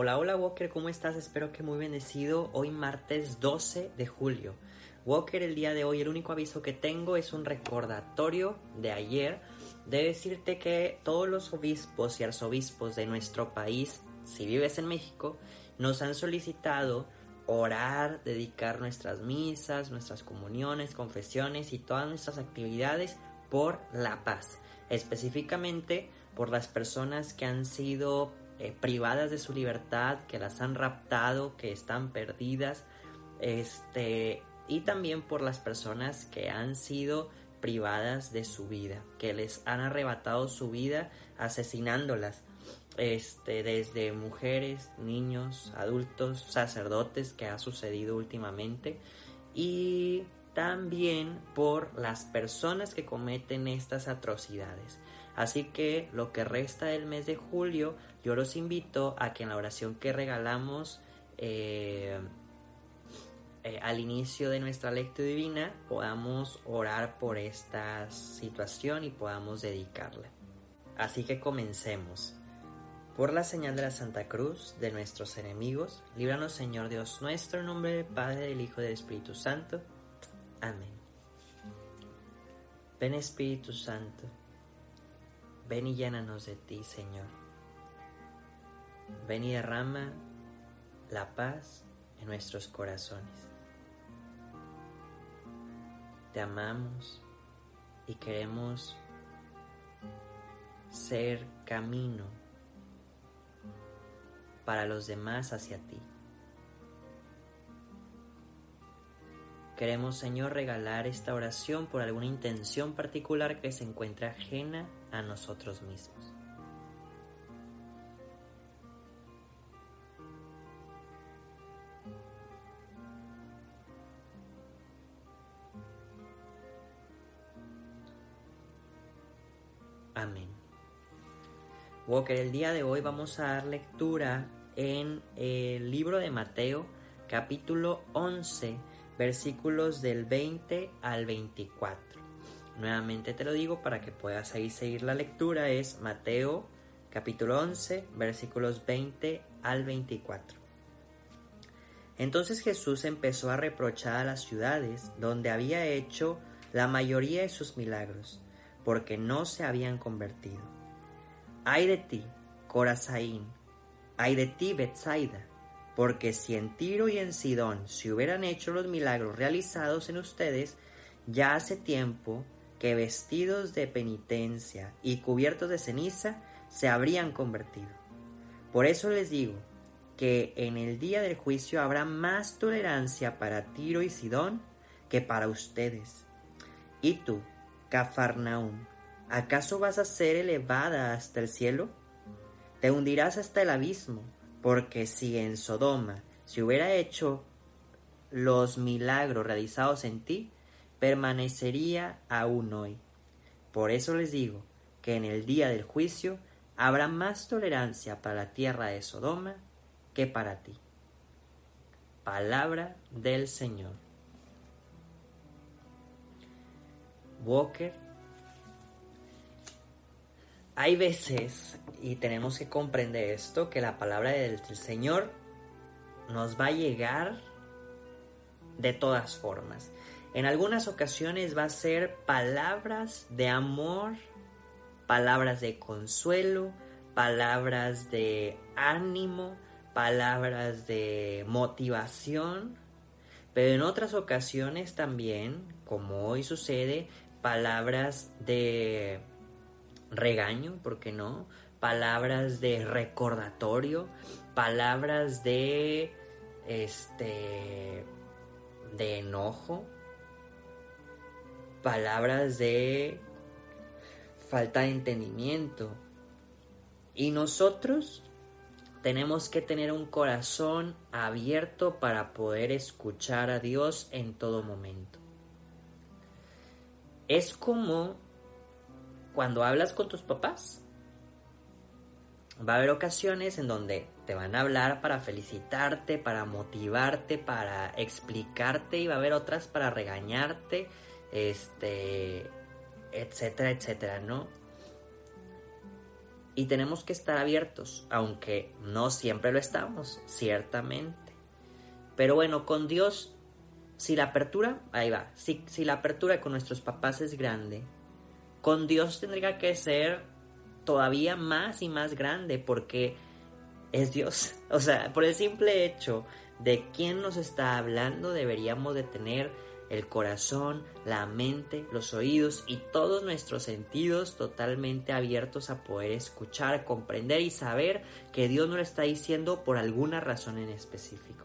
Hola, hola Walker, ¿cómo estás? Espero que muy bendecido. Hoy martes 12 de julio. Walker, el día de hoy el único aviso que tengo es un recordatorio de ayer de decirte que todos los obispos y arzobispos de nuestro país, si vives en México, nos han solicitado orar, dedicar nuestras misas, nuestras comuniones, confesiones y todas nuestras actividades por la paz. Específicamente por las personas que han sido eh, privadas de su libertad, que las han raptado, que están perdidas, este, y también por las personas que han sido privadas de su vida, que les han arrebatado su vida asesinándolas, este, desde mujeres, niños, adultos, sacerdotes, que ha sucedido últimamente, y también por las personas que cometen estas atrocidades. Así que lo que resta del mes de julio, yo los invito a que en la oración que regalamos eh, eh, al inicio de nuestra lectura divina podamos orar por esta situación y podamos dedicarla. Así que comencemos. Por la señal de la Santa Cruz de nuestros enemigos, líbranos Señor Dios nuestro, en nombre del Padre, del Hijo y del Espíritu Santo. Amén. Ven Espíritu Santo Ven y llénanos de ti, Señor. Ven y derrama la paz en nuestros corazones. Te amamos y queremos ser camino para los demás hacia ti. Queremos, Señor, regalar esta oración por alguna intención particular que se encuentre ajena a nosotros mismos. Amén. Walker, el día de hoy vamos a dar lectura en el libro de Mateo, capítulo 11 versículos del 20 al 24. Nuevamente te lo digo para que puedas ahí seguir la lectura, es Mateo capítulo 11 versículos 20 al 24. Entonces Jesús empezó a reprochar a las ciudades donde había hecho la mayoría de sus milagros, porque no se habían convertido. Ay de ti, Corazaín, ay de ti, Bethsaida, porque si en Tiro y en Sidón se hubieran hecho los milagros realizados en ustedes, ya hace tiempo que vestidos de penitencia y cubiertos de ceniza se habrían convertido. Por eso les digo que en el día del juicio habrá más tolerancia para Tiro y Sidón que para ustedes. Y tú, Cafarnaún, ¿acaso vas a ser elevada hasta el cielo? Te hundirás hasta el abismo porque si en Sodoma se hubiera hecho los milagros realizados en ti, permanecería aún hoy. Por eso les digo que en el día del juicio habrá más tolerancia para la tierra de Sodoma que para ti. Palabra del Señor. Walker hay veces, y tenemos que comprender esto, que la palabra del, Señor nos va a llegar de todas formas. En algunas ocasiones va a ser palabras de amor, palabras de consuelo, palabras de ánimo, palabras de motivación, pero en otras ocasiones también, como hoy sucede, palabras de regaño, ¿por qué no? Palabras de recordatorio, palabras de este de enojo, palabras de falta de entendimiento. Y nosotros tenemos que tener un corazón abierto para poder escuchar a Dios en todo momento. Es como cuando hablas con tus papás. Va a haber ocasiones en donde te van a hablar para felicitarte, para motivarte, para explicarte y va a haber otras para regañarte, este, etcétera, etcétera, ¿no? y tenemos que estar abiertos, aunque no siempre lo estamos, ciertamente. Pero bueno, con Dios, si la apertura, ahí va, si, si la apertura con nuestros papás es grande, con Dios tendría que ser todavía más y más grande porque es Dios. O sea, por el simple hecho de quién nos está hablando, deberíamos de tener el corazón, la mente, los oídos y todos nuestros sentidos totalmente abiertos a poder escuchar, comprender y saber que Dios nos lo está diciendo por alguna razón en específico.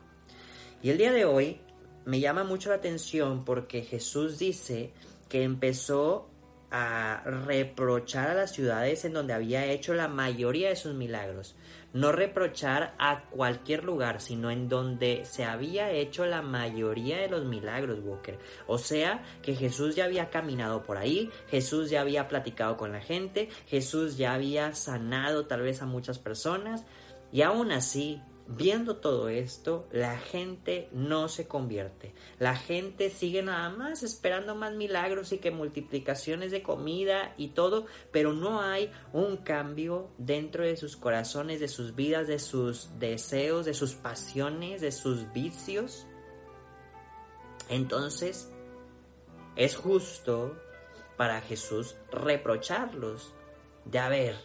Y el día de hoy me llama mucho la atención porque Jesús dice que empezó a reprochar a las ciudades en donde había hecho la mayoría de sus milagros. No reprochar a cualquier lugar, sino en donde se había hecho la mayoría de los milagros, Walker. O sea, que Jesús ya había caminado por ahí, Jesús ya había platicado con la gente, Jesús ya había sanado tal vez a muchas personas, y aún así Viendo todo esto, la gente no se convierte. La gente sigue nada más esperando más milagros y que multiplicaciones de comida y todo, pero no hay un cambio dentro de sus corazones, de sus vidas, de sus deseos, de sus pasiones, de sus vicios. Entonces, es justo para Jesús reprocharlos de, a ver,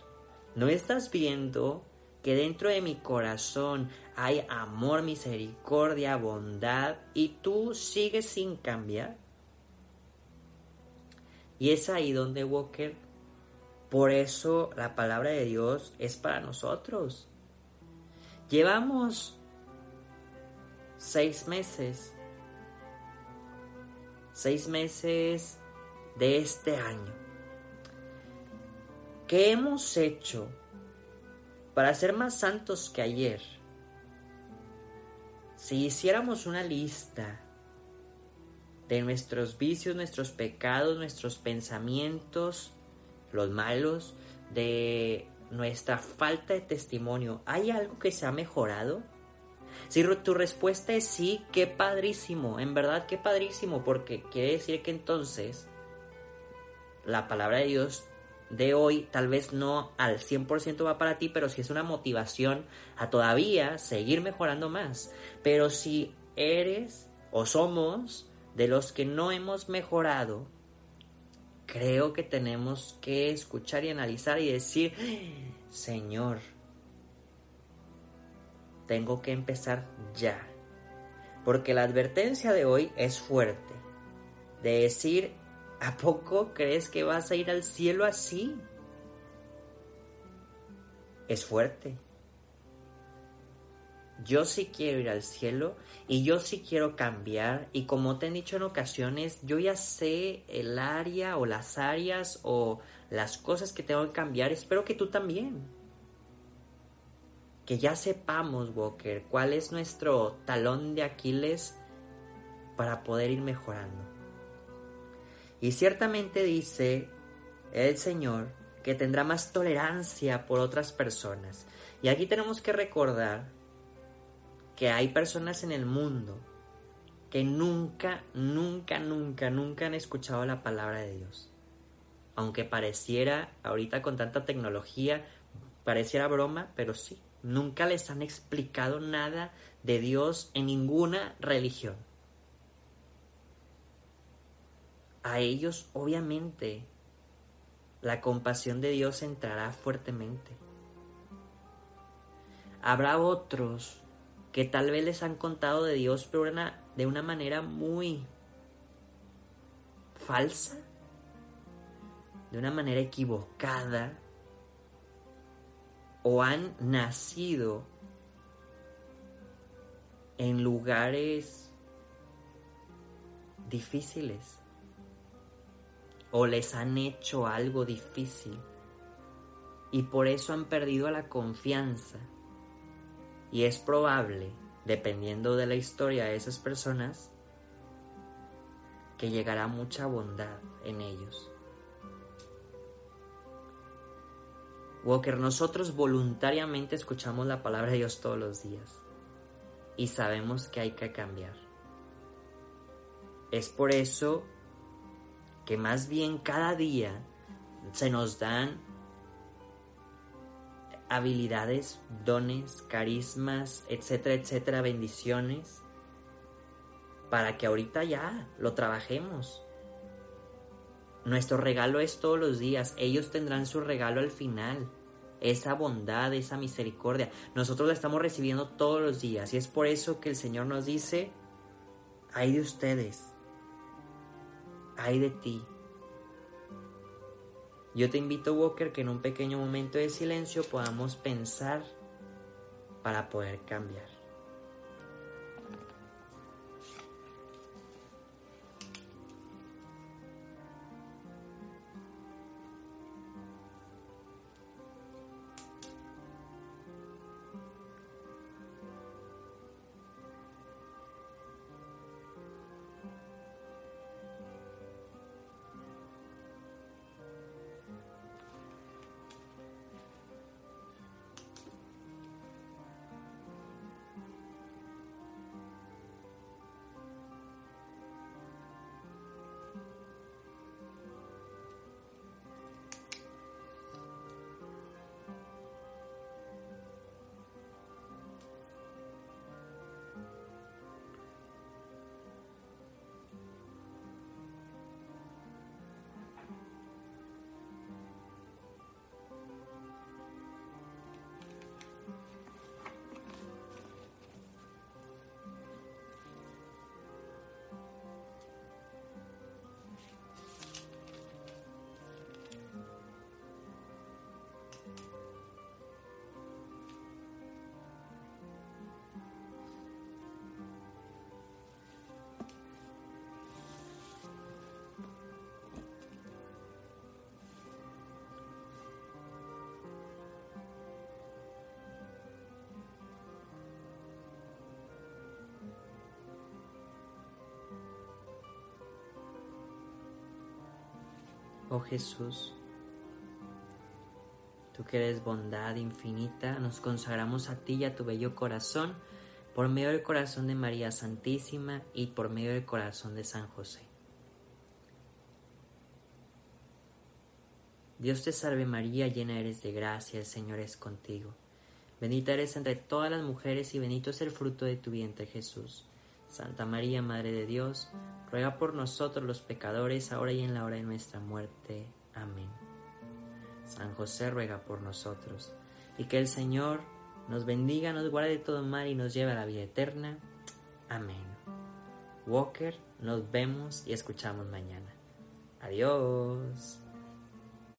¿no estás viendo que dentro de mi corazón hay amor, misericordia, bondad y tú sigues sin cambiar. Y es ahí donde Walker, por eso la palabra de Dios es para nosotros. Llevamos seis meses, seis meses de este año. ¿Qué hemos hecho para ser más santos que ayer, si hiciéramos una lista de nuestros vicios, nuestros pecados, nuestros pensamientos, los malos, de nuestra falta de testimonio, ¿hay algo que se ha mejorado? Si tu respuesta es sí, qué padrísimo, en verdad qué padrísimo, porque quiere decir que entonces la palabra de Dios de hoy tal vez no al 100% va para ti, pero si es una motivación a todavía seguir mejorando más. Pero si eres o somos de los que no hemos mejorado, creo que tenemos que escuchar y analizar y decir, Señor, tengo que empezar ya. Porque la advertencia de hoy es fuerte. De decir, ¿A poco crees que vas a ir al cielo así? Es fuerte. Yo sí quiero ir al cielo y yo sí quiero cambiar y como te he dicho en ocasiones, yo ya sé el área o las áreas o las cosas que tengo que cambiar. Espero que tú también. Que ya sepamos, Walker, cuál es nuestro talón de Aquiles para poder ir mejorando. Y ciertamente dice el Señor que tendrá más tolerancia por otras personas. Y aquí tenemos que recordar que hay personas en el mundo que nunca, nunca, nunca, nunca han escuchado la palabra de Dios. Aunque pareciera, ahorita con tanta tecnología, pareciera broma, pero sí, nunca les han explicado nada de Dios en ninguna religión. A ellos obviamente la compasión de Dios entrará fuertemente. Habrá otros que tal vez les han contado de Dios pero de una manera muy falsa, de una manera equivocada, o han nacido en lugares difíciles o les han hecho algo difícil y por eso han perdido la confianza. Y es probable, dependiendo de la historia de esas personas, que llegará mucha bondad en ellos. Walker, nosotros voluntariamente escuchamos la palabra de Dios todos los días y sabemos que hay que cambiar. Es por eso que más bien cada día se nos dan habilidades, dones, carismas, etcétera, etcétera, bendiciones, para que ahorita ya lo trabajemos. Nuestro regalo es todos los días, ellos tendrán su regalo al final, esa bondad, esa misericordia. Nosotros la estamos recibiendo todos los días y es por eso que el Señor nos dice, hay de ustedes, hay de ti. Yo te invito, Walker, que en un pequeño momento de silencio podamos pensar para poder cambiar. Oh Jesús, tú que eres bondad infinita, nos consagramos a ti y a tu bello corazón por medio del corazón de María Santísima y por medio del corazón de San José. Dios te salve María, llena eres de gracia, el Señor es contigo. Bendita eres entre todas las mujeres y bendito es el fruto de tu vientre Jesús. Santa María, Madre de Dios, ruega por nosotros los pecadores, ahora y en la hora de nuestra muerte. Amén. San José ruega por nosotros, y que el Señor nos bendiga, nos guarde de todo mal y nos lleve a la vida eterna. Amén. Walker, nos vemos y escuchamos mañana. Adiós.